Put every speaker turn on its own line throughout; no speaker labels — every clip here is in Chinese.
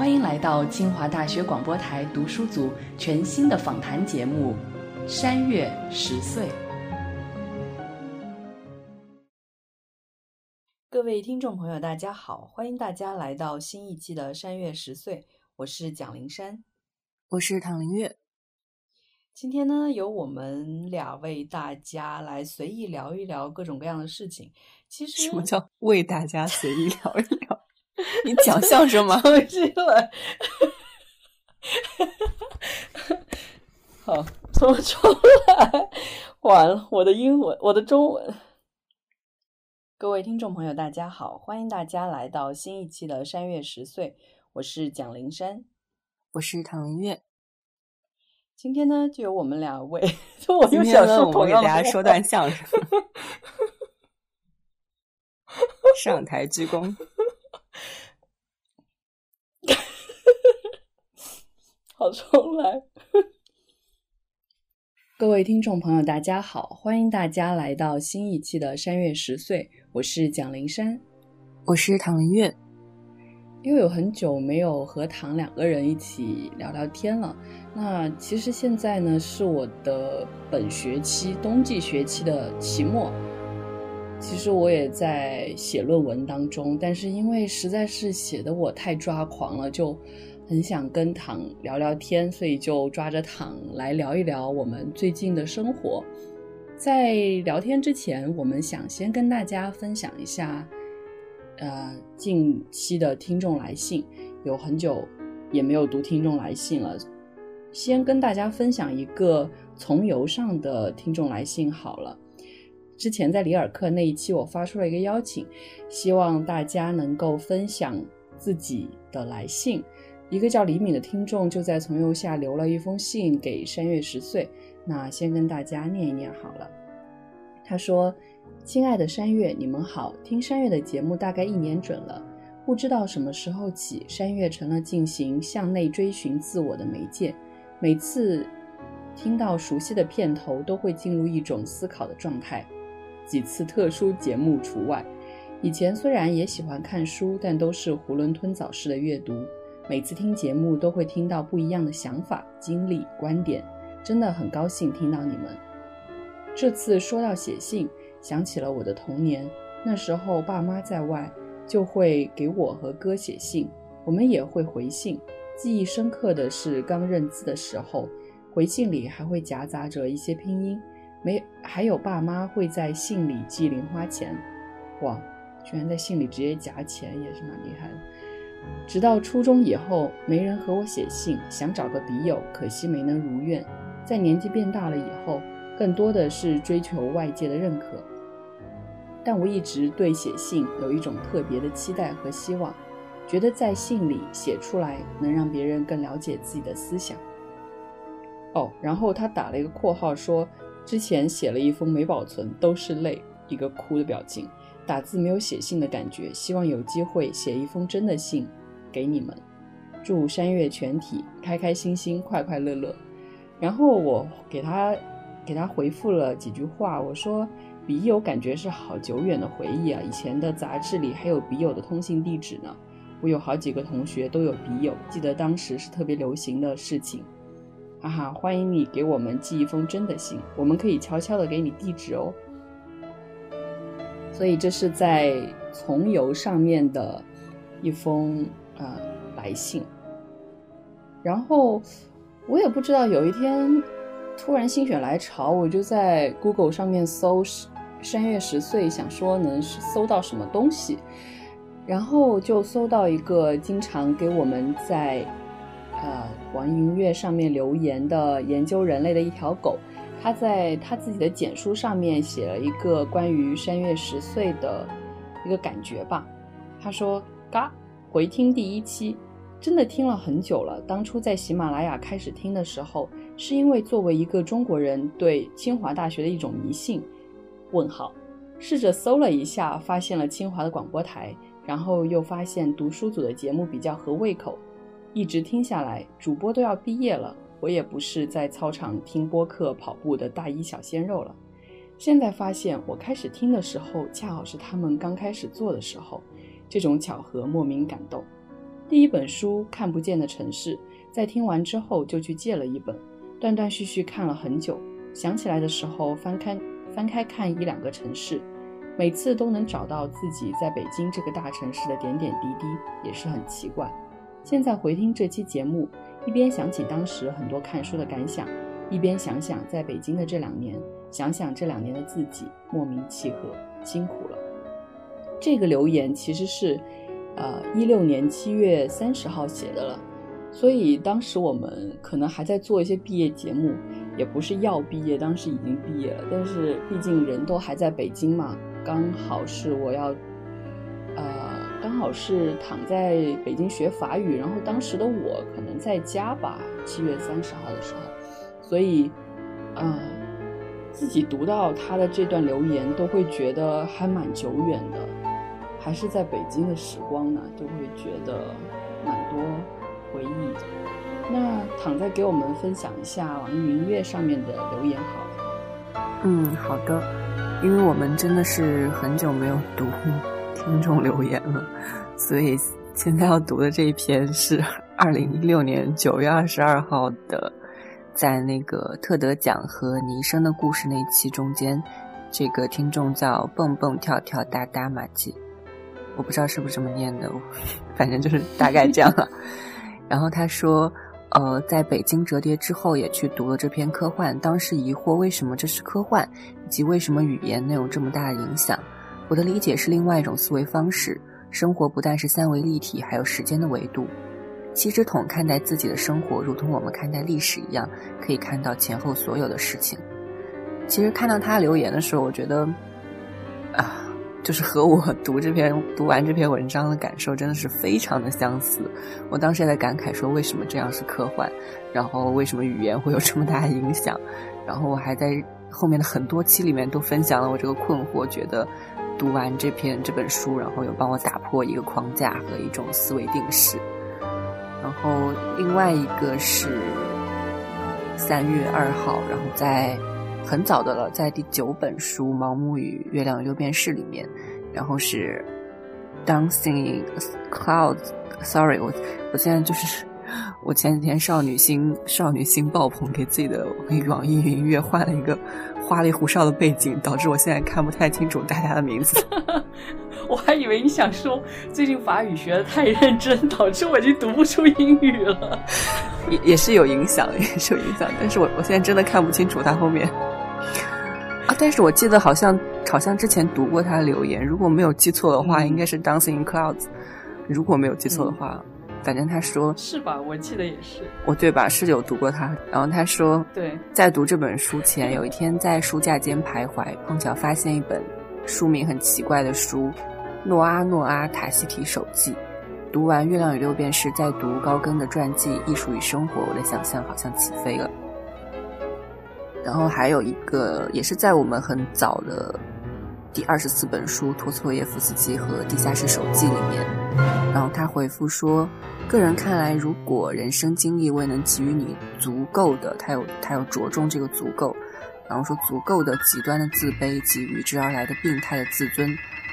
欢迎来到清华大学广播台读书组全新的访谈节目《山月十岁》。各位听众朋友，大家好，欢迎大家来到新一期的《山月十岁》，我是蒋灵山，
我是唐灵月。
今天呢，由我们俩为大家来随意聊一聊各种各样的事情。其实，
什么叫为大家随意聊一聊？你讲相声吗？
重新来，好，重重来。完了，我的英文，我的中文。各位听众朋友，大家好，欢迎大家来到新一期的《山月十岁》，我是蒋灵山，
我是唐灵月。
今天呢，就由我们两位，我又想说
我给大家说段相声，上台鞠躬。
好，重来。各位听众朋友，大家好，欢迎大家来到新一期的《山月十岁》，我是蒋灵山，
我是唐林月。
因为有很久没有和唐两个人一起聊聊天了，那其实现在呢是我的本学期冬季学期的期末，其实我也在写论文当中，但是因为实在是写的我太抓狂了，就。很想跟躺聊聊天，所以就抓着躺来聊一聊我们最近的生活。在聊天之前，我们想先跟大家分享一下，呃，近期的听众来信，有很久也没有读听众来信了。先跟大家分享一个从游上的听众来信好了。之前在里尔克那一期，我发出了一个邀请，希望大家能够分享自己的来信。一个叫李敏的听众就在从右下留了一封信给山月十岁，那先跟大家念一念好了。他说：“亲爱的山月，你们好，听山月的节目大概一年准了，不知道什么时候起，山月成了进行向内追寻自我的媒介。每次听到熟悉的片头，都会进入一种思考的状态，几次特殊节目除外。以前虽然也喜欢看书，但都是囫囵吞枣式的阅读。”每次听节目都会听到不一样的想法、经历、观点，真的很高兴听到你们。这次说到写信，想起了我的童年。那时候爸妈在外，就会给我和哥写信，我们也会回信。记忆深刻的是刚认字的时候，回信里还会夹杂着一些拼音。没，还有爸妈会在信里寄零花钱。哇，居然在信里直接夹钱，也是蛮厉害的。直到初中以后，没人和我写信，想找个笔友，可惜没能如愿。在年纪变大了以后，更多的是追求外界的认可。但我一直对写信有一种特别的期待和希望，觉得在信里写出来能让别人更了解自己的思想。哦，然后他打了一个括号说，之前写了一封没保存，都是泪，一个哭的表情。打字没有写信的感觉，希望有机会写一封真的信给你们。祝山月全体开开心心、快快乐乐。然后我给他给他回复了几句话，我说笔友感觉是好久远的回忆啊，以前的杂志里还有笔友的通信地址呢。我有好几个同学都有笔友，记得当时是特别流行的事情。哈哈，欢迎你给我们寄一封真的信，我们可以悄悄的给你地址哦。所以这是在从游上面的一封呃来信，然后我也不知道有一天突然心血来潮，我就在 Google 上面搜“山月十岁”，想说能搜到什么东西，然后就搜到一个经常给我们在呃网易音乐上面留言的研究人类的一条狗。他在他自己的简书上面写了一个关于山月十岁的一个感觉吧。他说：“嘎，回听第一期，真的听了很久了。当初在喜马拉雅开始听的时候，是因为作为一个中国人对清华大学的一种迷信？问号。试着搜了一下，发现了清华的广播台，然后又发现读书组的节目比较合胃口，一直听下来，主播都要毕业了，我也不是在操场听播客跑步的大一小鲜肉了。现在发现，我开始听的时候，恰好是他们刚开始做的时候，这种巧合莫名感动。第一本书《看不见的城市》，在听完之后就去借了一本，断断续续看了很久，想起来的时候翻开。翻开看一两个城市，每次都能找到自己在北京这个大城市的点点滴滴，也是很奇怪。现在回听这期节目，一边想起当时很多看书的感想，一边想想在北京的这两年，想想这两年的自己，莫名契合，辛苦了。这个留言其实是，呃，一六年七月三十号写的了。所以当时我们可能还在做一些毕业节目，也不是要毕业，当时已经毕业了。但是毕竟人都还在北京嘛，刚好是我要，呃，好是躺在北京学法语。然后当时的我可能在家吧，七月三十号的时候，所以，嗯，自己读到他的这段留言，都会觉得还蛮久远的，还是在北京的时光呢，都会觉得蛮多。回忆的，那躺在给我们分享一下网易云音乐上面的留言好了。
嗯，好的，因为我们真的是很久没有读听众留言了，所以现在要读的这一篇是二零一六年九月二十二号的，在那个特德奖和尼生的故事那一期中间，这个听众叫蹦蹦跳跳哒哒马季，我不知道是不是这么念的，反正就是大概这样了。然后他说，呃，在北京折叠之后，也去读了这篇科幻。当时疑惑为什么这是科幻，以及为什么语言能有这么大的影响。我的理解是另外一种思维方式。生活不但是三维立体，还有时间的维度。七只桶看待自己的生活，如同我们看待历史一样，可以看到前后所有的事情。其实看到他留言的时候，我觉得，啊。就是和我读这篇读完这篇文章的感受真的是非常的相似。我当时也在感慨说，为什么这样是科幻？然后为什么语言会有这么大的影响？然后我还在后面的很多期里面都分享了我这个困惑，觉得读完这篇这本书，然后有帮我打破一个框架和一种思维定式。然后另外一个是三月二号，然后在。很早的了，在第九本书《盲目与月亮六便士》里面，然后是《Dancing Clouds》。Sorry，我我现在就是我前几天少女心少女心爆棚，给自己的网易云音乐换了一个花里胡哨的背景，导致我现在看不太清楚大家的名字。
我还以为你想说最近法语学的太认真，导致我已经读不出英语了。
也也是有影响，也是有影响，但是我我现在真的看不清楚他后面。啊！但是我记得好像好像之前读过他的留言，如果没有记错的话，应该是 Dancing in Clouds。如果没有记错的话，反正他说
是吧？我记得也是，
我对吧？是有读过他。然后他说，
对，
在读这本书前，有一天在书架间徘徊，碰巧发现一本书名很奇怪的书《诺阿诺阿塔西提手记》。读完《月亮与六便士》，再读高更的传记《艺术与生活》，我的想象好像起飞了。然后还有一个，也是在我们很早的第二十四本书《托斯托耶夫斯基和地下室手记》里面，然后他回复说：“个人看来，如果人生经历未能给予你足够的，他有他有着重这个足够，然后说足够的极端的自卑及与之而来的病态的自尊，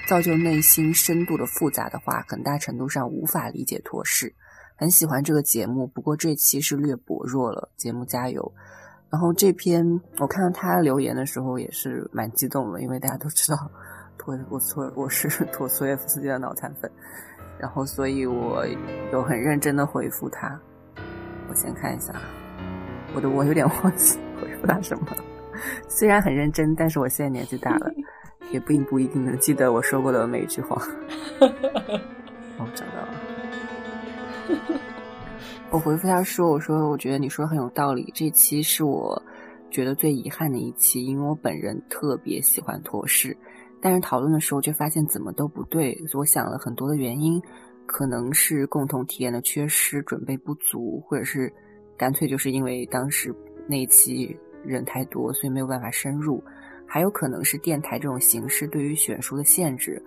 造就内心深度的复杂的话，很大程度上无法理解托氏。很喜欢这个节目，不过这期是略薄弱了。节目加油。”然后这篇我看到他留言的时候也是蛮激动的，因为大家都知道，托我托我是托索耶夫斯基的脑残粉，然后所以我有很认真的回复他。我先看一下，我的我有点忘记回复他什么了。虽然很认真，但是我现在年纪大了，也并不一定能记得我说过的每一句话。哦，找到了。我回复他说：“我说，我觉得你说的很有道理。这期是我觉得最遗憾的一期，因为我本人特别喜欢托氏，但是讨论的时候却发现怎么都不对。所以我想了很多的原因，可能是共同体验的缺失、准备不足，或者是干脆就是因为当时那一期人太多，所以没有办法深入；还有可能是电台这种形式对于选书的限制，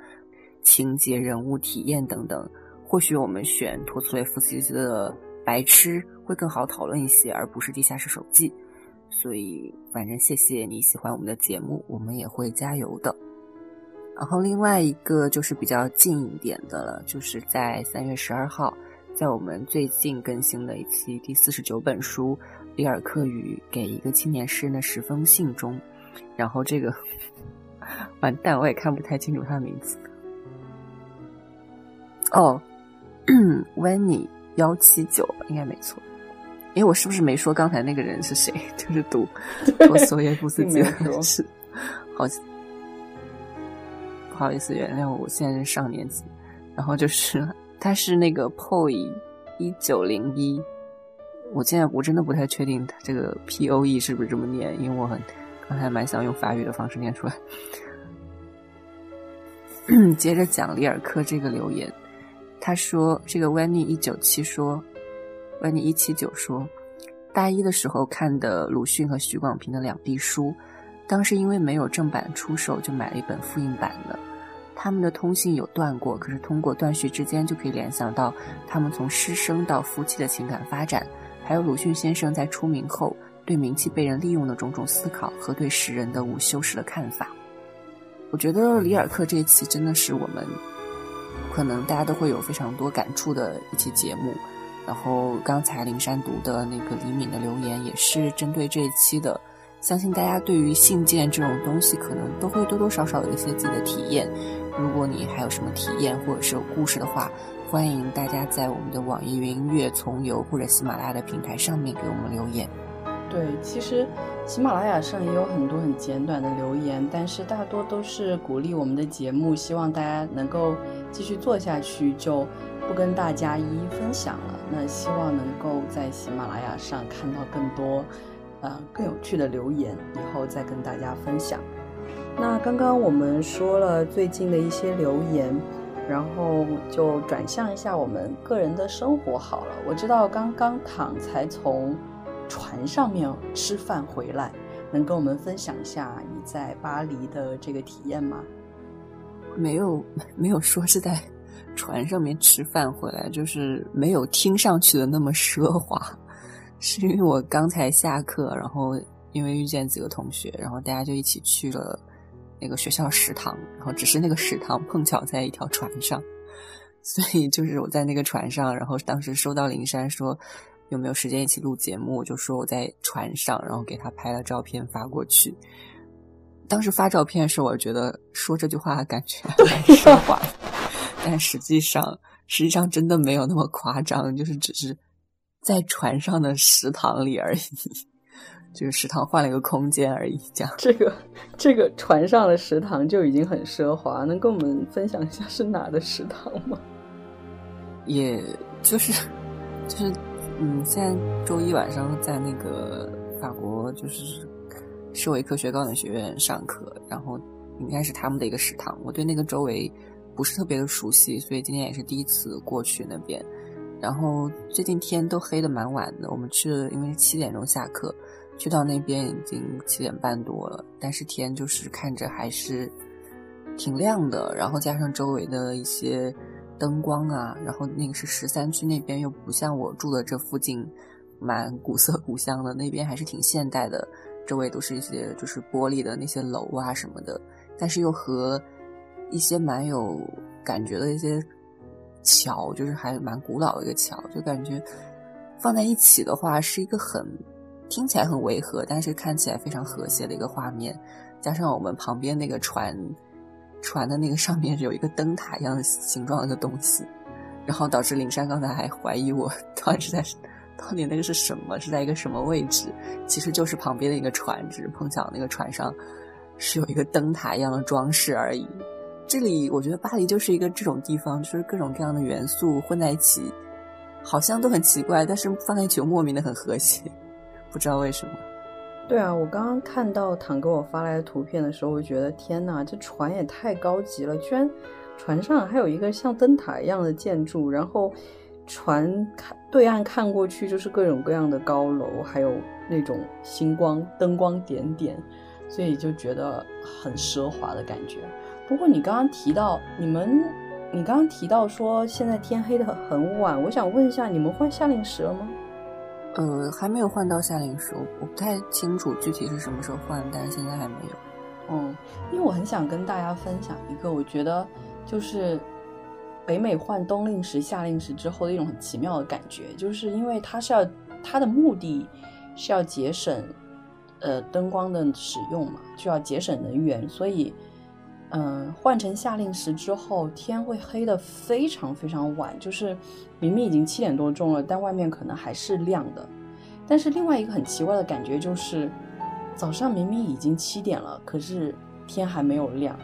情节、人物、体验等等。或许我们选托斯雷夫斯基的《白痴》会更好讨论一些，而不是《地下室手记》。所以，反正谢谢你喜欢我们的节目，我们也会加油的。然后另外一个就是比较近一点的了，就是在三月十二号，在我们最近更新的一期第四十九本书《里尔克与给一个青年诗人的十封信》中，然后这个完蛋，我也看不太清楚他的名字。哦 w e n n y 幺七九应该没错。因为我是不是没说刚才那个人是谁？就是读托索耶夫斯基的是，好，不好意思，原谅我，我现在是上年级。然后就是他是那个 POE 一九零一，我现在我真的不太确定他这个 POE 是不是这么念，因为我很刚才蛮想用法语的方式念出来。接着讲里尔克这个留言，他说这个 Wenny 一九七说。万你一七九说，大一的时候看的鲁迅和许广平的两壁书，当时因为没有正版出售，就买了一本复印版的。他们的通信有断过，可是通过断续之间就可以联想到他们从师生到夫妻的情感发展，还有鲁迅先生在出名后对名气被人利用的种种思考和对世人的无修饰的看法。我觉得里尔克这一期真的是我们可能大家都会有非常多感触的一期节目。然后刚才灵山读的那个李敏的留言也是针对这一期的，相信大家对于信件这种东西可能都会多多少少有一些自己的体验。如果你还有什么体验或者是有故事的话，欢迎大家在我们的网易云音乐、从游或者喜马拉雅的平台上面给我们留言。
对，其实喜马拉雅上也有很多很简短的留言，但是大多都是鼓励我们的节目，希望大家能够继续做下去，就不跟大家一一分享了。那希望能够在喜马拉雅上看到更多，呃，更有趣的留言，以后再跟大家分享。那刚刚我们说了最近的一些留言，然后就转向一下我们个人的生活好了。我知道刚刚躺才从船上面吃饭回来，能跟我们分享一下你在巴黎的这个体验吗？
没有，没有说是在。船上面吃饭回来，就是没有听上去的那么奢华，是因为我刚才下课，然后因为遇见几个同学，然后大家就一起去了那个学校食堂，然后只是那个食堂碰巧在一条船上，所以就是我在那个船上，然后当时收到灵山说有没有时间一起录节目，就说我在船上，然后给他拍了照片发过去。当时发照片的时候，我觉得说这句话感觉 蛮奢 华。但实际上，实际上真的没有那么夸张，就是只是在船上的食堂里而已，就是食堂换了一个空间而已。这样，
这个这个船上的食堂就已经很奢华，能跟我们分享一下是哪的食堂吗？
也就是就是，嗯，现在周一晚上在那个法国就是社会科学高等学院上课，然后应该是他们的一个食堂。我对那个周围。不是特别的熟悉，所以今天也是第一次过去那边。然后最近天都黑的蛮晚的，我们去了，因为七点钟下课，去到那边已经七点半多了，但是天就是看着还是挺亮的。然后加上周围的一些灯光啊，然后那个是十三区那边又不像我住的这附近蛮古色古香的，那边还是挺现代的，周围都是一些就是玻璃的那些楼啊什么的，但是又和。一些蛮有感觉的一些桥，就是还蛮古老的一个桥，就感觉放在一起的话是一个很听起来很违和，但是看起来非常和谐的一个画面。加上我们旁边那个船，船的那个上面有一个灯塔一样的形状的一个东西，然后导致灵山刚才还怀疑我到底是在 到底那个是什么，是在一个什么位置？其实就是旁边的一个船，只碰巧那个船上是有一个灯塔一样的装饰而已。这里我觉得巴黎就是一个这种地方，就是各种各样的元素混在一起，好像都很奇怪，但是放在一起又莫名的很和谐，不知道为什么。
对啊，我刚刚看到唐给我发来的图片的时候，我就觉得天哪，这船也太高级了，居然船上还有一个像灯塔一样的建筑，然后船看对岸看过去就是各种各样的高楼，还有那种星光、灯光点点，所以就觉得很奢华的感觉。不过你刚刚提到你们，你刚刚提到说现在天黑的很晚，我想问一下，你们换夏令时了吗？
呃，还没有换到夏令时，我不太清楚具体是什么时候换，但是现在还没有。
嗯，因为我很想跟大家分享一个，我觉得就是北美换冬令时、夏令时之后的一种很奇妙的感觉，就是因为它是要它的目的是要节省呃灯光的使用嘛，就要节省能源，所以嗯换成夏令时之后，天会黑的非常非常晚，就是明明已经七点多钟了，但外面可能还是亮的。但是另外一个很奇怪的感觉就是。早上明明已经七点了，可是天还没有亮。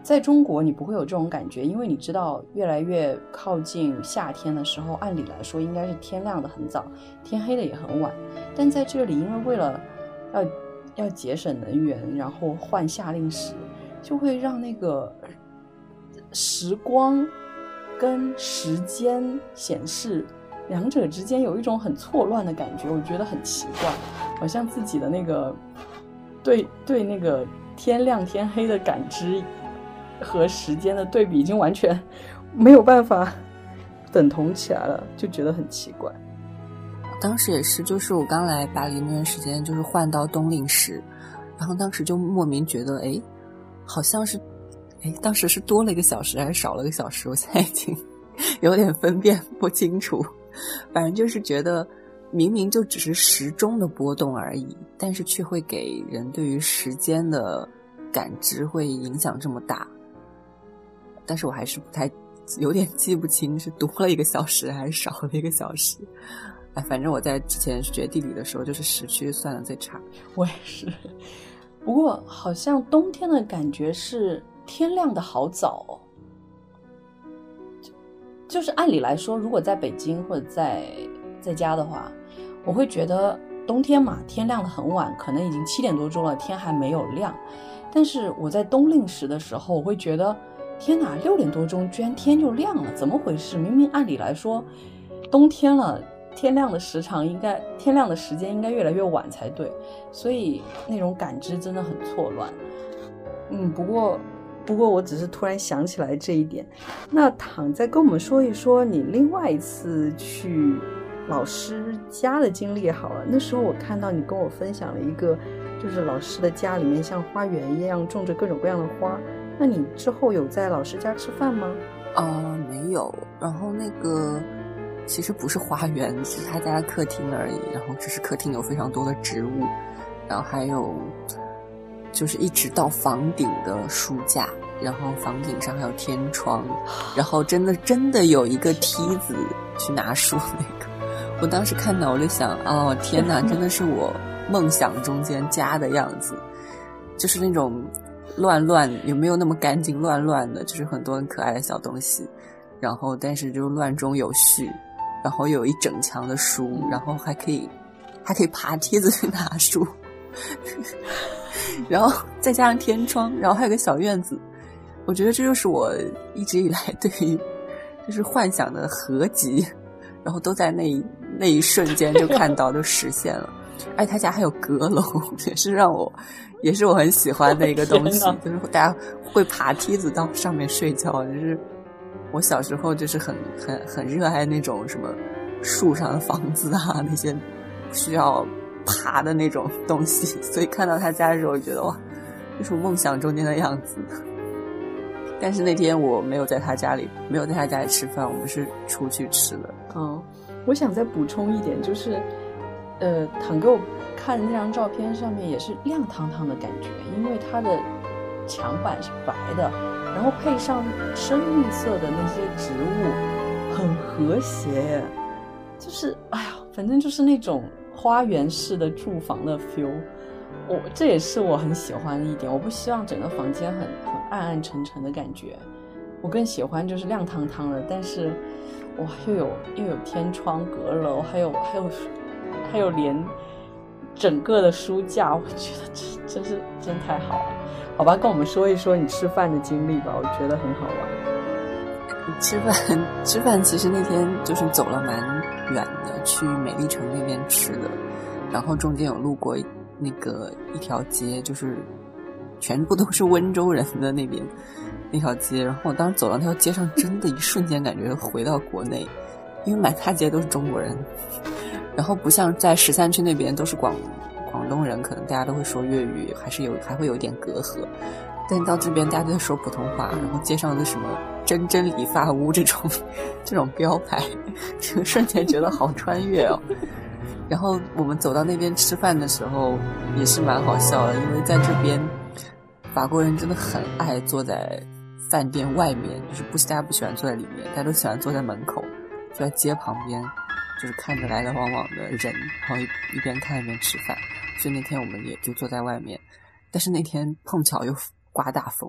在中国，你不会有这种感觉，因为你知道，越来越靠近夏天的时候，按理来说应该是天亮的很早，天黑的也很晚。但在这里，因为为了要要节省能源，然后换夏令时，就会让那个时光跟时间显示。两者之间有一种很错乱的感觉，我觉得很奇怪，好像自己的那个对对那个天亮天黑的感知和时间的对比已经完全没有办法等同起来了，就觉得很奇怪。
当时也是，就是我刚来巴黎那段时间，就是换到冬令时，然后当时就莫名觉得，哎，好像是，哎，当时是多了一个小时还是少了一个小时？我现在已经 有点分辨不清楚。反正就是觉得，明明就只是时钟的波动而已，但是却会给人对于时间的感知会影响这么大。但是我还是不太有点记不清是多了一个小时还是少了一个小时。哎，反正我在之前学地理的时候，就是时区算的最差。
我也是。不过好像冬天的感觉是天亮的好早。就是按理来说，如果在北京或者在在家的话，我会觉得冬天嘛，天亮的很晚，可能已经七点多钟了，天还没有亮。但是我在冬令时的时候，我会觉得，天哪，六点多钟居然天就亮了，怎么回事？明明按理来说，冬天了，天亮的时长应该天亮的时间应该越来越晚才对，所以那种感知真的很错乱。嗯，不过。不过我只是突然想起来这一点，那躺再跟我们说一说你另外一次去老师家的经历好了。那时候我看到你跟我分享了一个，就是老师的家里面像花园一样种着各种各样的花。那你之后有在老师家吃饭吗？
啊，没有。然后那个其实不是花园，是他家客厅而已。然后只是客厅有非常多的植物，然后还有。就是一直到房顶的书架，然后房顶上还有天窗，然后真的真的有一个梯子去拿书那个。我当时看到我就想，哦天哪，真的是我梦想中间家的样子，就是那种乱乱，有没有那么干净乱乱的，就是很多很可爱的小东西，然后但是就乱中有序，然后有一整墙的书，然后还可以还可以爬梯子去拿书。然后再加上天窗，然后还有个小院子，我觉得这就是我一直以来对于就是幻想的合集，然后都在那一那一瞬间就看到，就实现了。哎，他家还有阁楼，也是让我，也是我很喜欢的一个东西，就是大家会爬梯子到上面睡觉。就是我小时候就是很很很热爱那种什么树上的房子啊，那些需要。爬的那种东西，所以看到他家的时候，我觉得哇，就是梦想中间的样子。但是那天我没有在他家里，没有在他家里吃饭，我们是出去吃的。
嗯，我想再补充一点，就是，呃，坦给我看的那张照片上面也是亮堂堂的感觉，因为它的墙板是白的，然后配上深绿色的那些植物，很和谐。就是哎呀，反正就是那种。花园式的住房的 feel，我这也是我很喜欢的一点。我不希望整个房间很很暗暗沉沉的感觉，我更喜欢就是亮堂堂的。但是，哇，又有又有天窗、阁楼，还有还有还有连整个的书架，我觉得这真是真太好了。好吧，跟我们说一说你吃饭的经历吧，我觉得很好玩。
吃饭吃饭，其实那天就是走了蛮。远的去美丽城那边吃的，然后中间有路过那个一条街，就是全部都是温州人的那边那条街。然后我当时走到那条街上，真的一瞬间感觉回到国内，因为满大街都是中国人，然后不像在十三区那边都是广广东人，可能大家都会说粤语，还是有还会有点隔阂。但到这边大家都在说普通话，然后街上的什么“真真理发屋”这种这种标牌，就瞬间觉得好穿越哦。然后我们走到那边吃饭的时候，也是蛮好笑的，因为在这边法国人真的很爱坐在饭店外面，就是不大家不喜欢坐在里面，大家都喜欢坐在门口，就在街旁边，就是看着来来往往的人，然后一一边看一边吃饭。所以那天我们也就坐在外面，但是那天碰巧又。刮大风，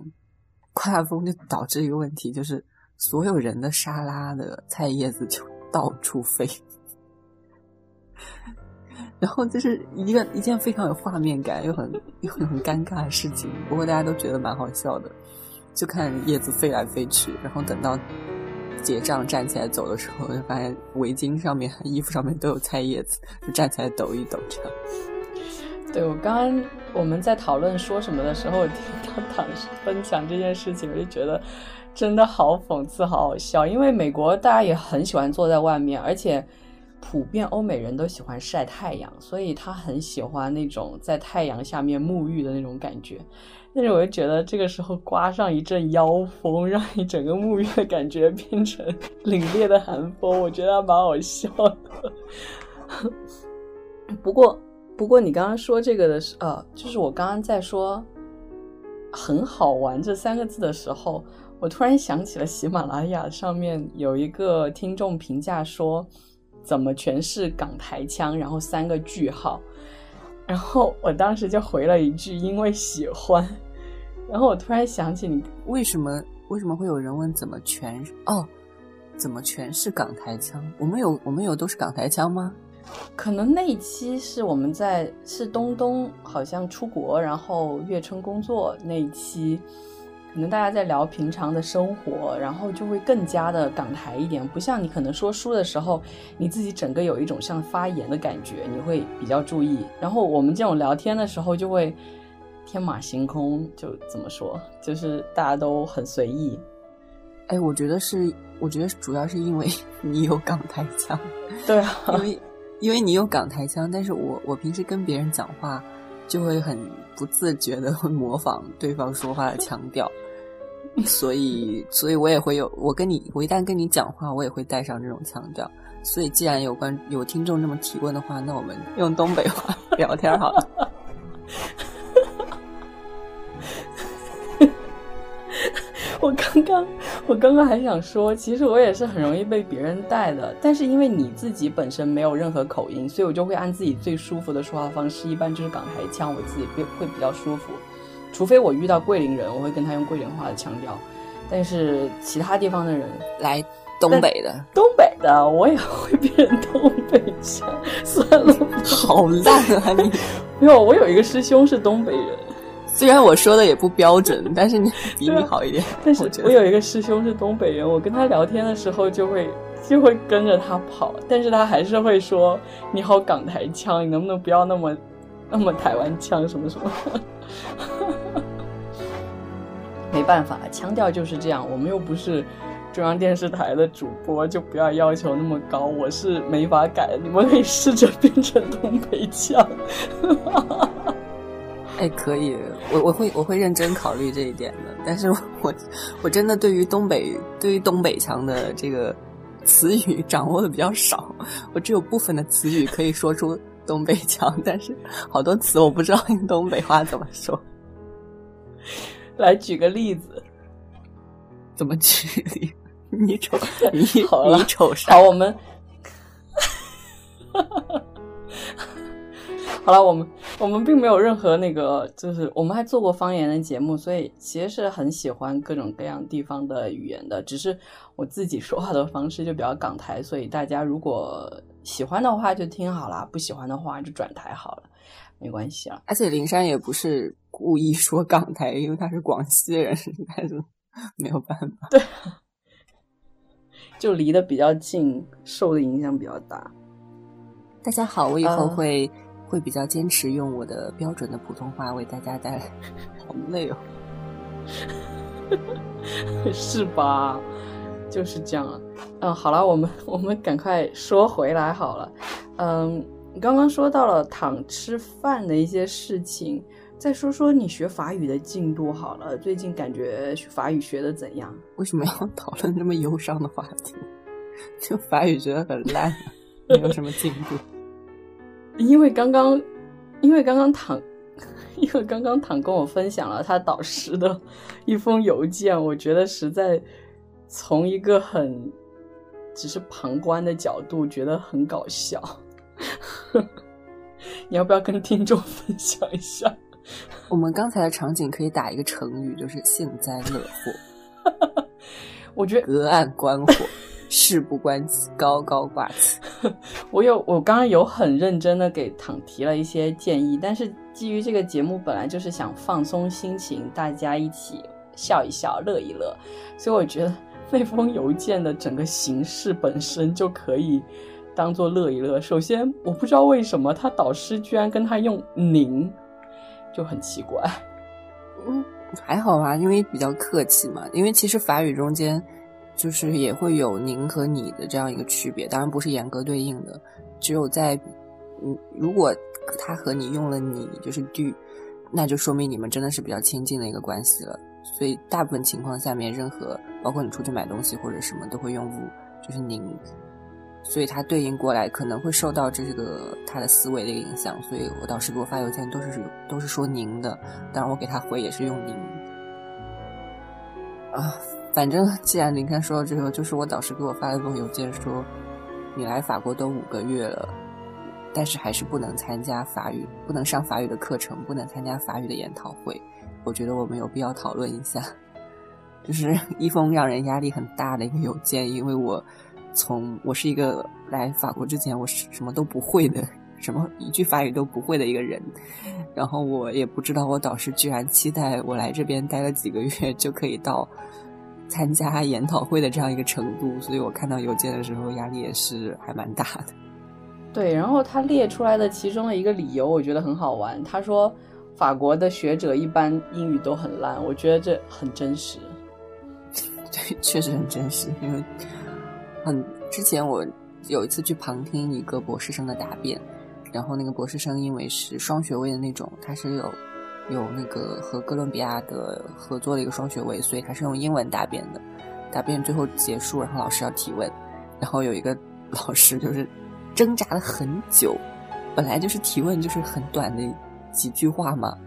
刮大风就导致一个问题，就是所有人的沙拉的菜叶子就到处飞，然后就是一个一件非常有画面感又很又很尴尬的事情。不过大家都觉得蛮好笑的，就看叶子飞来飞去，然后等到结账站起来走的时候，就发现围巾上面、衣服上面都有菜叶子，就站起来抖一抖这样。
对我刚刚我们在讨论说什么的时候，听到唐分享这件事情，我就觉得真的好讽刺，好好笑。因为美国大家也很喜欢坐在外面，而且普遍欧美人都喜欢晒太阳，所以他很喜欢那种在太阳下面沐浴的那种感觉。但是我就觉得这个时候刮上一阵妖风，让你整个沐浴的感觉变成凛冽的寒风，我觉得蛮好笑的。不过。不过你刚刚说这个的时呃，就是我刚刚在说很好玩这三个字的时候，我突然想起了喜马拉雅上面有一个听众评价说，怎么全是港台腔，然后三个句号，然后我当时就回了一句，因为喜欢。然后我突然想起你
为什么为什么会有人问怎么全哦，怎么全是港台腔？我们有我们有都是港台腔吗？
可能那一期是我们在是东东好像出国，然后月春工作那一期，可能大家在聊平常的生活，然后就会更加的港台一点，不像你可能说书的时候，你自己整个有一种像发言的感觉，你会比较注意。然后我们这种聊天的时候就会天马行空，就怎么说，就是大家都很随意。
哎，我觉得是，我觉得主要是因为你有港台腔，
对啊，
因为。因为你有港台腔，但是我我平时跟别人讲话，就会很不自觉的会模仿对方说话的腔调，所以所以我也会有我跟你我一旦跟你讲话，我也会带上这种腔调。所以既然有关有听众这么提问的话，那我们用东北话 聊天好了。
刚刚，我刚刚还想说，其实我也是很容易被别人带的，但是因为你自己本身没有任何口音，所以我就会按自己最舒服的说话方式，一般就是港台腔，我自己会会比较舒服。除非我遇到桂林人，我会跟他用桂林话的腔调，但是其他地方的人
来东北的，
东北的我也会变东北腔。算了，
好烂啊你！
没有，我有一个师兄是东北人。
虽然我说的也不标准，但是你 比你好一点。
但是我有一个师兄是东北人，我跟他聊天的时候就会就会跟着他跑，但是他还是会说你好港台腔，你能不能不要那么那么台湾腔什么什么？没办法，腔调就是这样。我们又不是中央电视台的主播，就不要要求那么高。我是没法改，你们可以试着变成东北腔。
哎，可以，我我会我会认真考虑这一点的。但是我我真的对于东北对于东北腔的这个词语掌握的比较少，我只有部分的词语可以说出东北腔，但是好多词我不知道用东北话怎么说。
来举个例子，
怎么举例？你瞅 你你瞅啥？
好，我们。好了，我们我们并没有任何那个，就是我们还做过方言的节目，所以其实是很喜欢各种各样地方的语言的。只是我自己说话的方式就比较港台，所以大家如果喜欢的话就听好了，不喜欢的话就转台好了，没关系啊。
而且林珊也不是故意说港台，因为他是广西人，但是没有办法。
对，就离得比较近，受的影响比较大。
大家好，我以后会。会比较坚持用我的标准的普通话为大家带来。好累哦，
是吧？就是这样。嗯，好了，我们我们赶快说回来好了。嗯，刚刚说到了躺吃饭的一些事情，再说说你学法语的进度好了。最近感觉法语学的怎样？
为什么要讨论这么忧伤的话题？就法语觉得很烂，没有什么进步。
因为刚刚，因为刚刚躺，因为刚刚躺跟我分享了他导师的一封邮件，我觉得实在从一个很只是旁观的角度觉得很搞笑。你要不要跟听众分享一下？
我们刚才的场景可以打一个成语，就是幸灾乐祸。
我觉得
隔岸观火。事不关己，高高挂起。
我有，我刚刚有很认真的给躺提了一些建议，但是基于这个节目本来就是想放松心情，大家一起笑一笑，乐一乐，所以我觉得那封邮件的整个形式本身就可以当做乐一乐。首先，我不知道为什么他导师居然跟他用您，就很奇怪。
嗯，还好吧，因为比较客气嘛。因为其实法语中间。就是也会有您和你的这样一个区别，当然不是严格对应的，只有在，嗯，如果他和你用了你，就是 do，那就说明你们真的是比较亲近的一个关系了。所以大部分情况下面，任何包括你出去买东西或者什么都会用 w 就是您，所以它对应过来可能会受到这个他的思维的影响。所以我导师给我发邮件都是都是说您的，当然我给他回也是用您，啊。反正 既然林看说了这个，就是我导师给我发了封邮件说，你来法国都五个月了，但是还是不能参加法语，不能上法语的课程，不能参加法语的研讨会。我觉得我们有必要讨论一下，就是一封让人压力很大的一个邮件，因为我从我是一个来法国之前我是什么都不会的，什么一句法语都不会的一个人，然后我也不知道我导师居然期待我来这边待了几个月就可以到。参加研讨会的这样一个程度，所以我看到邮件的时候压力也是还蛮大的。
对，然后他列出来的其中的一个理由，我觉得很好玩。他说法国的学者一般英语都很烂，我觉得这很真实。
对，确实很真实。因为很之前我有一次去旁听一个博士生的答辩，然后那个博士生因为是双学位的那种，他是有。有那个和哥伦比亚的合作的一个双学位，所以他是用英文答辩的。答辩最后结束，然后老师要提问，然后有一个老师就是挣扎了很久。本来就是提问就是很短的几句话嘛，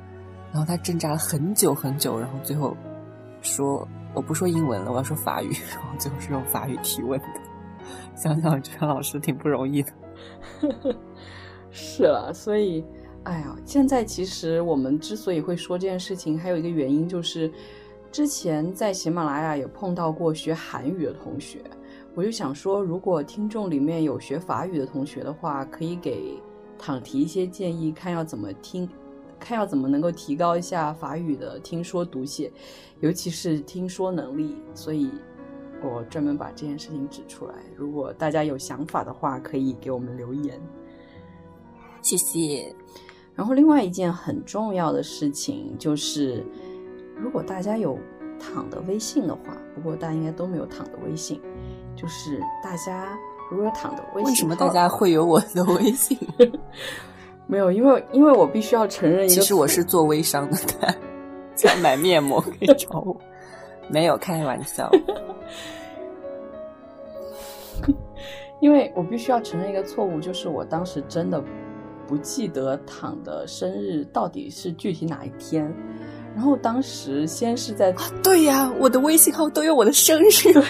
然后他挣扎了很久很久，然后最后说我不说英文了，我要说法语，然后最后是用法语提问的。想想觉得老师挺不容易的。
是了，所以。哎呀，现在其实我们之所以会说这件事情，还有一个原因就是，之前在喜马拉雅也碰到过学韩语的同学，我就想说，如果听众里面有学法语的同学的话，可以给躺提一些建议，看要怎么听，看要怎么能够提高一下法语的听说读写，尤其是听说能力。所以我专门把这件事情指出来，如果大家有想法的话，可以给我们留言。
谢谢。
然后，另外一件很重要的事情就是，如果大家有躺的微信的话，不过大家应该都没有躺的微信，就是大家如果有躺的微信，
为什么大家会有我的微信？
没有，因为因为我必须要承认，
其实我是做微商的，在买面膜可以找我，没有开玩笑。
因为我必须要承认一个错误，就是我当时真的。不记得躺的生日到底是具体哪一天，然后当时先是在
对呀，我的微信号都有我的生日，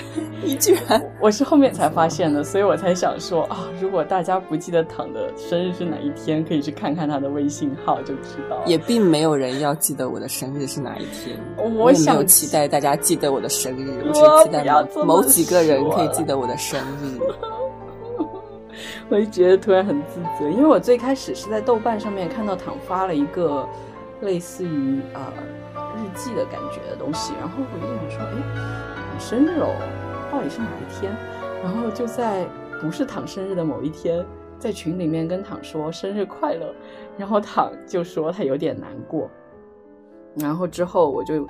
你居然
我是后面才发现的，所以我才想说啊，如果大家不记得躺的生日是哪一天，可以去看看他的微信号就知道。
也并没有人要记得我的生日是哪一天，
我
也没有期待大家记得我的生日，我只期待某几个人可以记得我的生日。
我就觉得突然很自责，因为我最开始是在豆瓣上面看到躺发了一个类似于呃日记的感觉的东西，然后我就想说，哎，躺生日哦，到底是哪一天？然后就在不是躺生日的某一天，在群里面跟躺说生日快乐，然后躺就说他有点难过，然后之后我就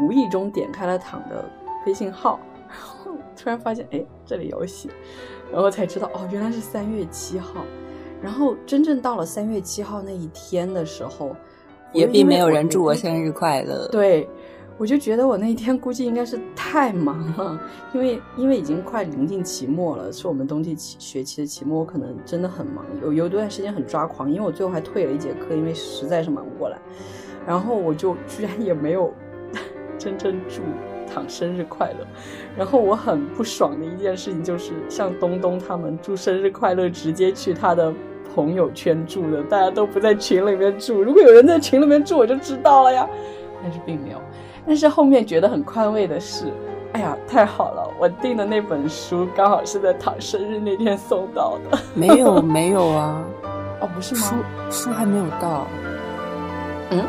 无意中点开了躺的微信号，然后突然发现哎这里有写，然后才知道哦原来是三月七号，然后真正到了三月七号那一天的时候，
也并没有人祝我生日快乐。
对。我就觉得我那一天估计应该是太忙了，因为因为已经快临近期末了，是我们冬季期学期的期末，我可能真的很忙，有有段时间很抓狂，因为我最后还退了一节课，因为实在是忙不过来。然后我就居然也没有 真正祝躺生日快乐。然后我很不爽的一件事情就是，像东东他们祝生日快乐，直接去他的朋友圈祝的，大家都不在群里面祝。如果有人在群里面祝，我就知道了呀。但是并没有。但是后面觉得很宽慰的是，哎呀，太好了！我订的那本书刚好是在他生日那天送到的。
没有，没有啊！
哦，不是吗？
书书还没有到。
嗯？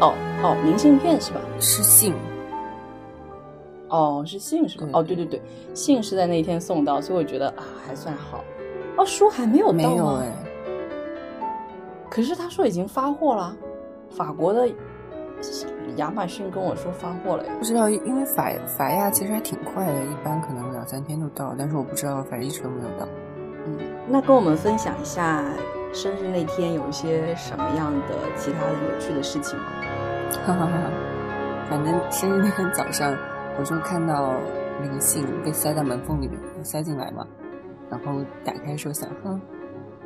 哦哦，明信片是吧？
是信。
哦，是信是吧？哦，对对对，信是在那天送到，所以我觉得啊，还算好。哦，书还没有到
没有哎。
可是他说已经发货了，法国的。亚马逊跟我说发货了呀，
不知道，因为法法亚其实还挺快的，一般可能两三天就到，但是我不知道反正一直都没有到。
嗯，那跟我们分享一下生日那天有一些什么样的其他的有趣的事情吗？
哈哈哈，反正生日那天早上，我就看到那个信被塞到门缝里面，塞进来嘛，然后打开时候想，哼，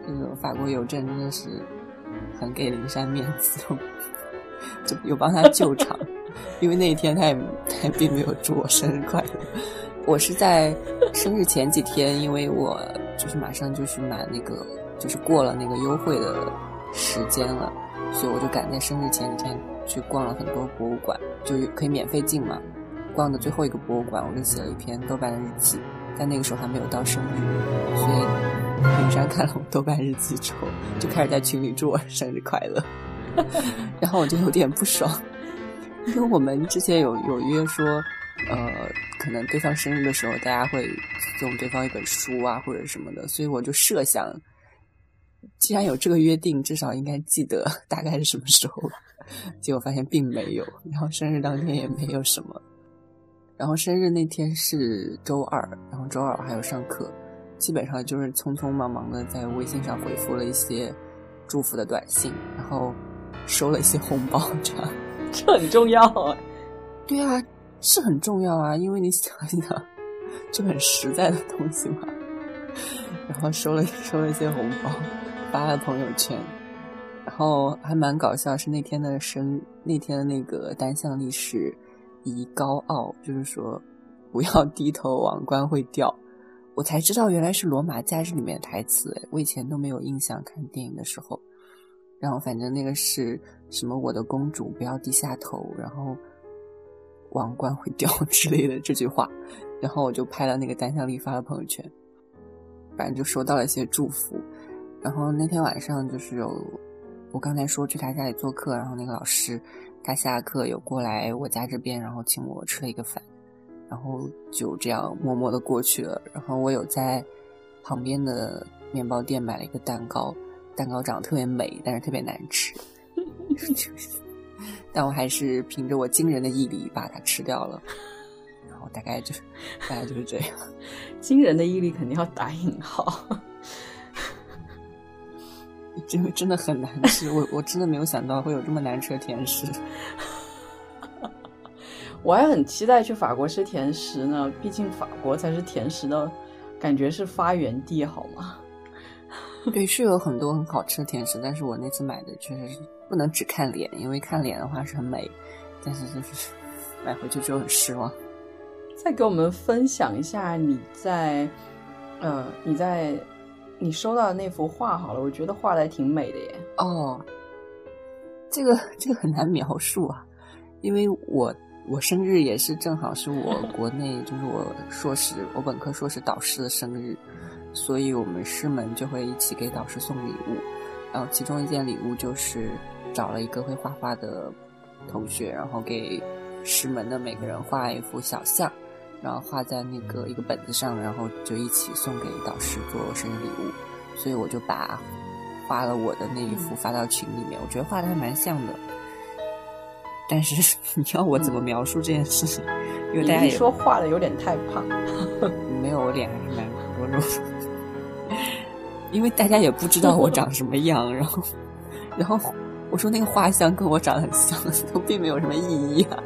这个法国邮政真的是很给灵山面子。就有帮他救场，因为那一天他也他也并没有祝我生日快乐。我是在生日前几天，因为我就是马上就去买那个，就是过了那个优惠的时间了，所以我就赶在生日前几天去逛了很多博物馆，就可以免费进嘛。逛的最后一个博物馆，我就写了一篇豆瓣的日记，在那个时候还没有到生日，所以云山看了我豆瓣日记之后，就开始在群里祝我 生日快乐。然后我就有点不爽，因为我们之前有有约说，呃，可能对方生日的时候，大家会送对方一本书啊，或者什么的，所以我就设想，既然有这个约定，至少应该记得大概是什么时候。结果发现并没有，然后生日当天也没有什么。然后生日那天是周二，然后周二我还有上课，基本上就是匆匆忙忙的在微信上回复了一些祝福的短信，然后。收了一些红包，这样
这很重要啊。
对啊，是很重要啊，因为你想一想，就很实在的东西嘛。然后收了收了一些红包，发了朋友圈，然后还蛮搞笑。是那天的生那天的那个单向历史，以高傲，就是说不要低头，王冠会掉。我才知道原来是《罗马假日》里面的台词，我以前都没有印象，看电影的时候。然后反正那个是什么？我的公主不要低下头，然后王冠会掉 之类的这句话。然后我就拍了那个单向力发了朋友圈，反正就收到了一些祝福。然后那天晚上就是有我刚才说去他家里做客，然后那个老师他下课有过来我家这边，然后请我吃了一个饭，然后就这样默默的过去了。然后我有在旁边的面包店买了一个蛋糕。蛋糕长得特别美，但是特别难吃。但我还是凭着我惊人的毅力把它吃掉了。然后大概就大概就是这样。
惊人的毅力肯定要打引号。
因为真的很难吃，我我真的没有想到会有这么难吃的甜食。
我还很期待去法国吃甜食呢，毕竟法国才是甜食的感觉是发源地，好吗？
对，是有很多很好吃的甜食，但是我那次买的确实是不能只看脸，因为看脸的话是很美，但是就是买回去之后很失望。
再给我们分享一下你在，呃，你在你收到的那幅画好了，我觉得画的还挺美的耶。
哦，这个这个很难描述啊，因为我我生日也是正好是我 国内就是我硕士我本科硕士导师的生日。所以我们师门就会一起给导师送礼物，然后其中一件礼物就是找了一个会画画的同学，然后给师门的每个人画一幅小像，然后画在那个一个本子上，然后就一起送给导师做生日礼物。所以我就把画了我的那一幅发到群里面。我觉得画的还蛮像的，但是 你要我怎么描述这件事情？因为大家也
说画的有点太胖，
没有，我脸还是蛮多肉的。因为大家也不知道我长什么样，然后，然后我说那个画像跟我长得很像，都并没有什么意义啊。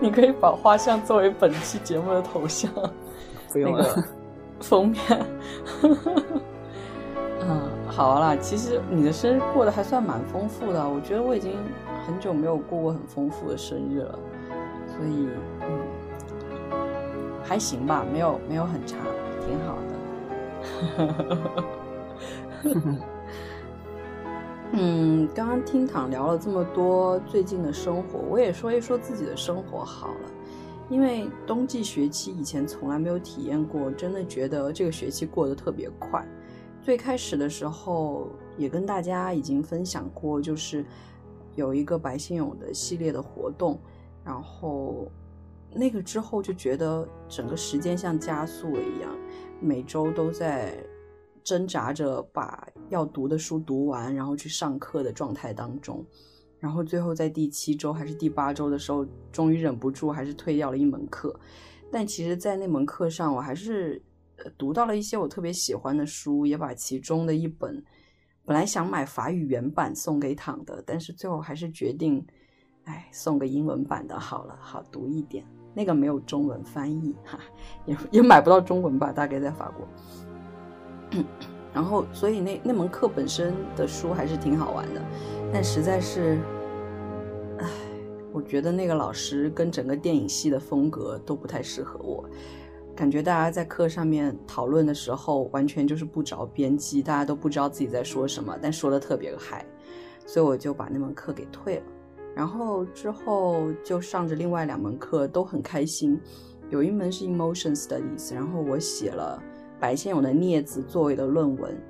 你可以把画像作为本期节目的头像，
不用了，
封面。嗯，好啦，其实你的生日过得还算蛮丰富的，我觉得我已经很久没有过过很丰富的生日了，所以嗯，还行吧，没有没有很差，挺好的。嗯，刚刚听躺聊了这么多最近的生活，我也说一说自己的生活好了。因为冬季学期以前从来没有体验过，真的觉得这个学期过得特别快。最开始的时候也跟大家已经分享过，就是有一个白先勇的系列的活动，然后那个之后就觉得整个时间像加速了一样，每周都在。挣扎着把要读的书读完，然后去上课的状态当中，然后最后在第七周还是第八周的时候，终于忍不住还是退掉了一门课。但其实，在那门课上，我还是读到了一些我特别喜欢的书，也把其中的一本本来想买法语原版送给躺的，但是最后还是决定，哎，送个英文版的好了，好读一点。那个没有中文翻译，哈，也也买不到中文吧，大概在法国。然后，所以那那门课本身的书还是挺好玩的，但实在是，唉，我觉得那个老师跟整个电影系的风格都不太适合我，感觉大家在课上面讨论的时候，完全就是不着边际，大家都不知道自己在说什么，但说的特别嗨，所以我就把那门课给退了。然后之后就上着另外两门课，都很开心，有一门是 emotions 的意思然后我写了。白先勇的《镊子》作为的论文，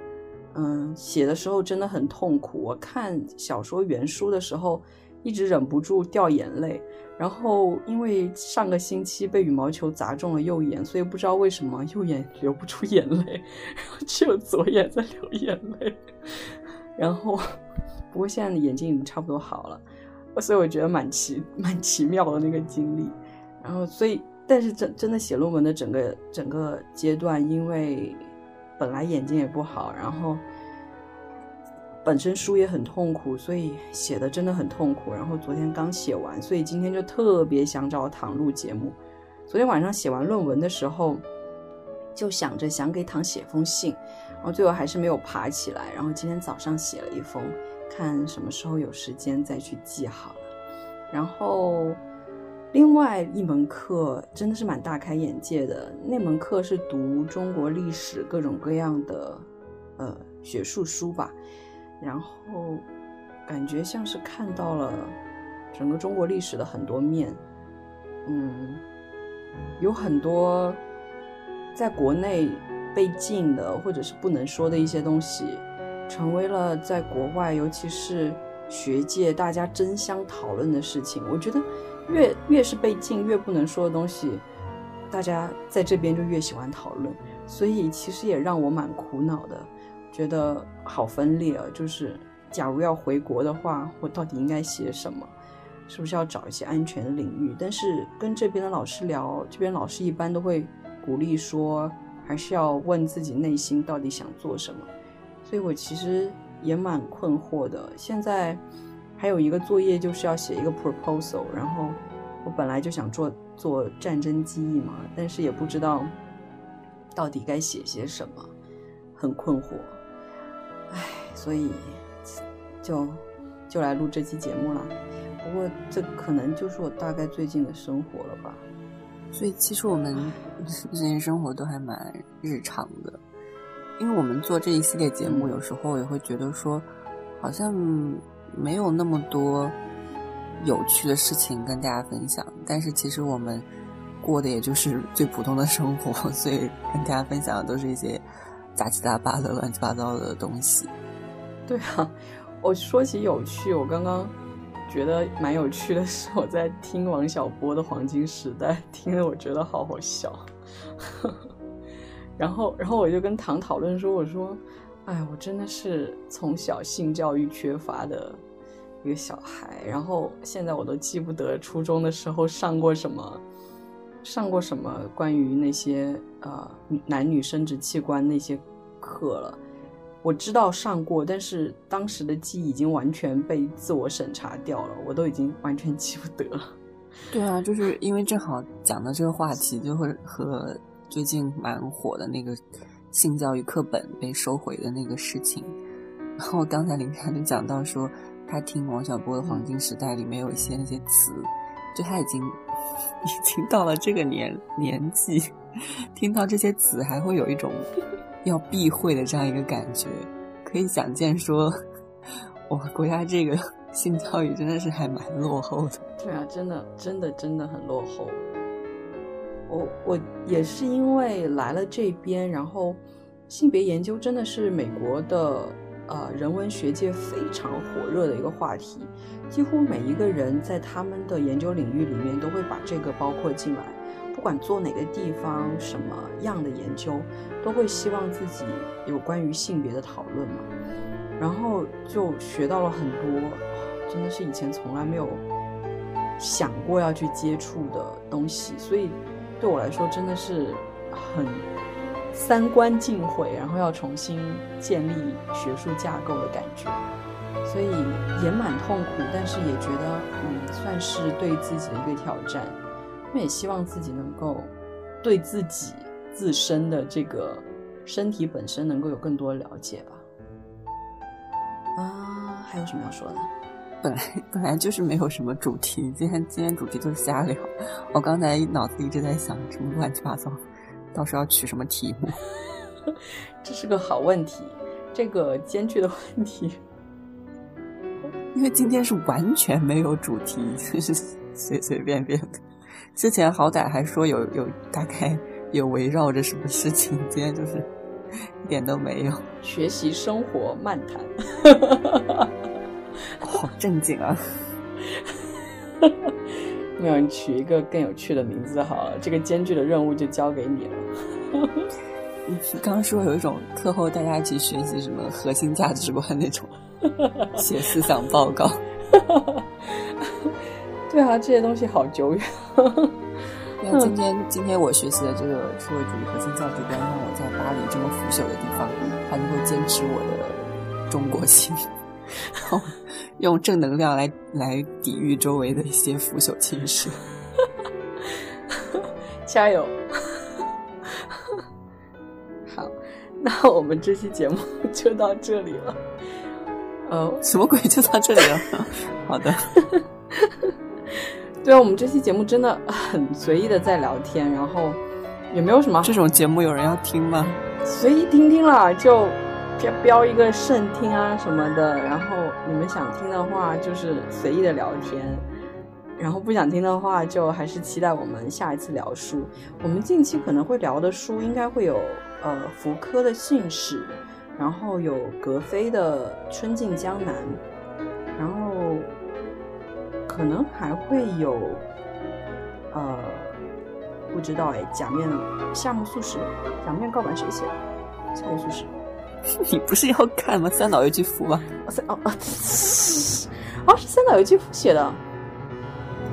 嗯，写的时候真的很痛苦。我看小说原书的时候，一直忍不住掉眼泪。然后因为上个星期被羽毛球砸中了右眼，所以不知道为什么右眼流不出眼泪，然后只有左眼在流眼泪。然后，不过现在的眼睛已经差不多好了，所以我觉得蛮奇蛮奇妙的那个经历。然后，所以。但是真真的写论文的整个整个阶段，因为本来眼睛也不好，然后本身书也很痛苦，所以写的真的很痛苦。然后昨天刚写完，所以今天就特别想找唐录节目。昨天晚上写完论文的时候，就想着想给唐写封信，然后最后还是没有爬起来。然后今天早上写了一封，看什么时候有时间再去寄好了。然后。另外一门课真的是蛮大开眼界的，那门课是读中国历史各种各样的呃学术书吧，然后感觉像是看到了整个中国历史的很多面，嗯，有很多在国内被禁的或者是不能说的一些东西，成为了在国外尤其是学界大家争相讨论的事情，我觉得。越越是被禁、越不能说的东西，大家在这边就越喜欢讨论，所以其实也让我蛮苦恼的，觉得好分裂啊。就是假如要回国的话，我到底应该写什么？是不是要找一些安全的领域？但是跟这边的老师聊，这边老师一般都会鼓励说，还是要问自己内心到底想做什么。所以我其实也蛮困惑的。现在。还有一个作业就是要写一个 proposal，然后我本来就想做做战争记忆嘛，但是也不知道到底该写些什么，很困惑，唉，所以就就来录这期节目了。不过这可能就是我大概最近的生活了吧。
所以其实我们最近生活都还蛮日常的，因为我们做这一系列节目，有时候也会觉得说，好像。没有那么多有趣的事情跟大家分享，但是其实我们过的也就是最普通的生活，所以跟大家分享的都是一些杂七杂八的、乱七八糟的东西。
对啊，我说起有趣，我刚刚觉得蛮有趣的是，我在听王小波的《黄金时代》，听了我觉得好好笑。然后，然后我就跟唐讨论说：“我说。”哎，我真的是从小性教育缺乏的一个小孩，然后现在我都记不得初中的时候上过什么，上过什么关于那些呃男女生殖器官那些课了。我知道上过，但是当时的记忆已经完全被自我审查掉了，我都已经完全记不得了。
对啊，就是因为正好讲的这个话题，就会和最近蛮火的那个性教育课本被收回的那个事情。然后刚才林珊就讲到说，他听王小波的《黄金时代》里面有一些那些词，就他已经已经到了这个年年纪，听到这些词还会有一种。要避讳的这样一个感觉，可以想见，说我们国家这个性教育真的是还蛮落后的。
对啊，真的，真的，真的很落后。我我也是因为来了这边，然后性别研究真的是美国的呃人文学界非常火热的一个话题，几乎每一个人在他们的研究领域里面都会把这个包括进来。不管做哪个地方、什么样的研究，都会希望自己有关于性别的讨论嘛。然后就学到了很多，真的是以前从来没有想过要去接触的东西。所以对我来说，真的是很三观尽毁，然后要重新建立学术架构的感觉。所以也蛮痛苦，但是也觉得嗯，算是对自己的一个挑战。我也希望自己能够对自己自身的这个身体本身能够有更多了解吧。啊，还有什么要说的？
本来 本来就是没有什么主题，今天今天主题就是瞎聊。我刚才脑子一直在想什么乱七八糟，到时候要取什么题目？
这是个好问题，这个艰巨的问题。
因为今天是完全没有主题，就 是随随便便的。之前好歹还说有有大概有围绕着什么事情，今天就是一点都没有。
学习生活漫谈，
好正经啊！
没有，你取一个更有趣的名字好了。这个艰巨的任务就交给你了。
你刚刚说有一种课后大家一起学习什么核心价值观那种，写思想报告。
对啊，这些东西好久远。
那今天今天我学习的这个社会主义核心价值观，让我在巴黎这么腐朽的地方，还能够坚持我的中国心，然后用正能量来来抵御周围的一些腐朽侵蚀。
加油！好，那我们这期节目 就到这里了。
呃，什么鬼？就到这里了？好的。
对啊，我们这期节目真的很随意的在聊天，然后也没有什么。
这种节目有人要听吗？
随意听听啦，就标标一个慎听啊什么的。然后你们想听的话，就是随意的聊天；然后不想听的话，就还是期待我们下一次聊书。我们近期可能会聊的书，应该会有呃福柯的信史，然后有格非的春尽江南，然后。可能还会有，呃，不知道哎。假面夏目漱石，假面告白谁写的？夏目漱石。
你不是要看吗？三岛由纪夫吗？
三哦哦，哦是三岛由纪夫写的。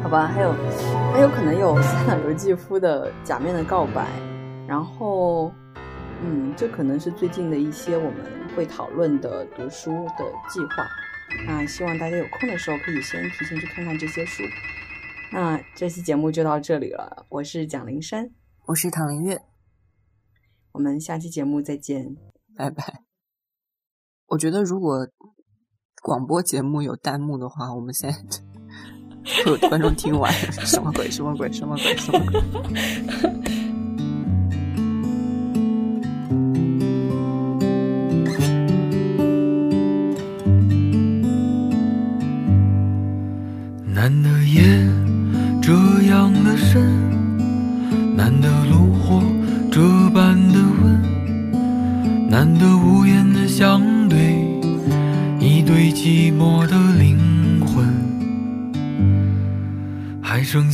好吧，还有还有可能有三岛由纪夫的假面的告白。然后，嗯，这可能是最近的一些我们会讨论的读书的计划。那希望大家有空的时候可以先提前去看看这些书。那这期节目就到这里了，我是蒋灵山，
我是唐林月，
我们下期节目再见，
拜拜。我觉得如果广播节目有弹幕的话，我们现在会有观众听完，什么鬼？什么鬼？什么鬼？什么鬼？
难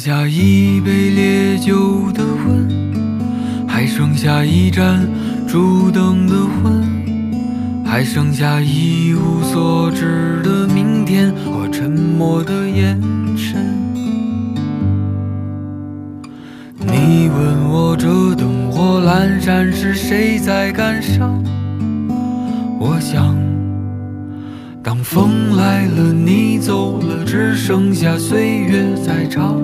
下一杯烈酒的温，还剩下一盏烛灯的昏，还剩下一无所知的明天和沉默的眼神。你问我这灯火阑珊是谁在感伤？我想，当风来了，你走了，只剩下岁月在唱。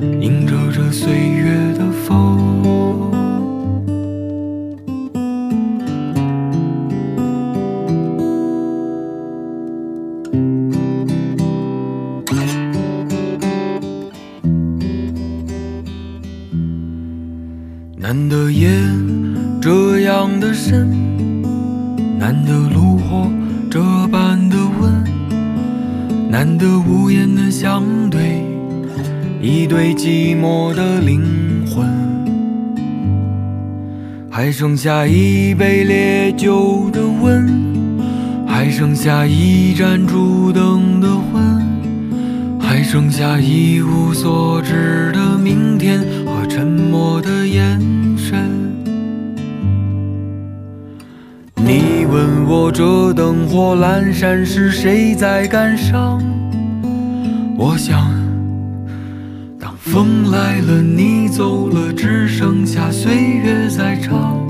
迎着这岁月的风。剩下一杯烈酒的温，还剩下一盏烛灯的昏，还剩下一无所知的明天和沉默的眼神。你问我这灯火阑珊是谁在感伤？我想，当风来了，你走了，只剩下岁月在唱。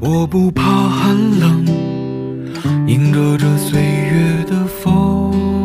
我不怕寒冷，迎着这岁月的风。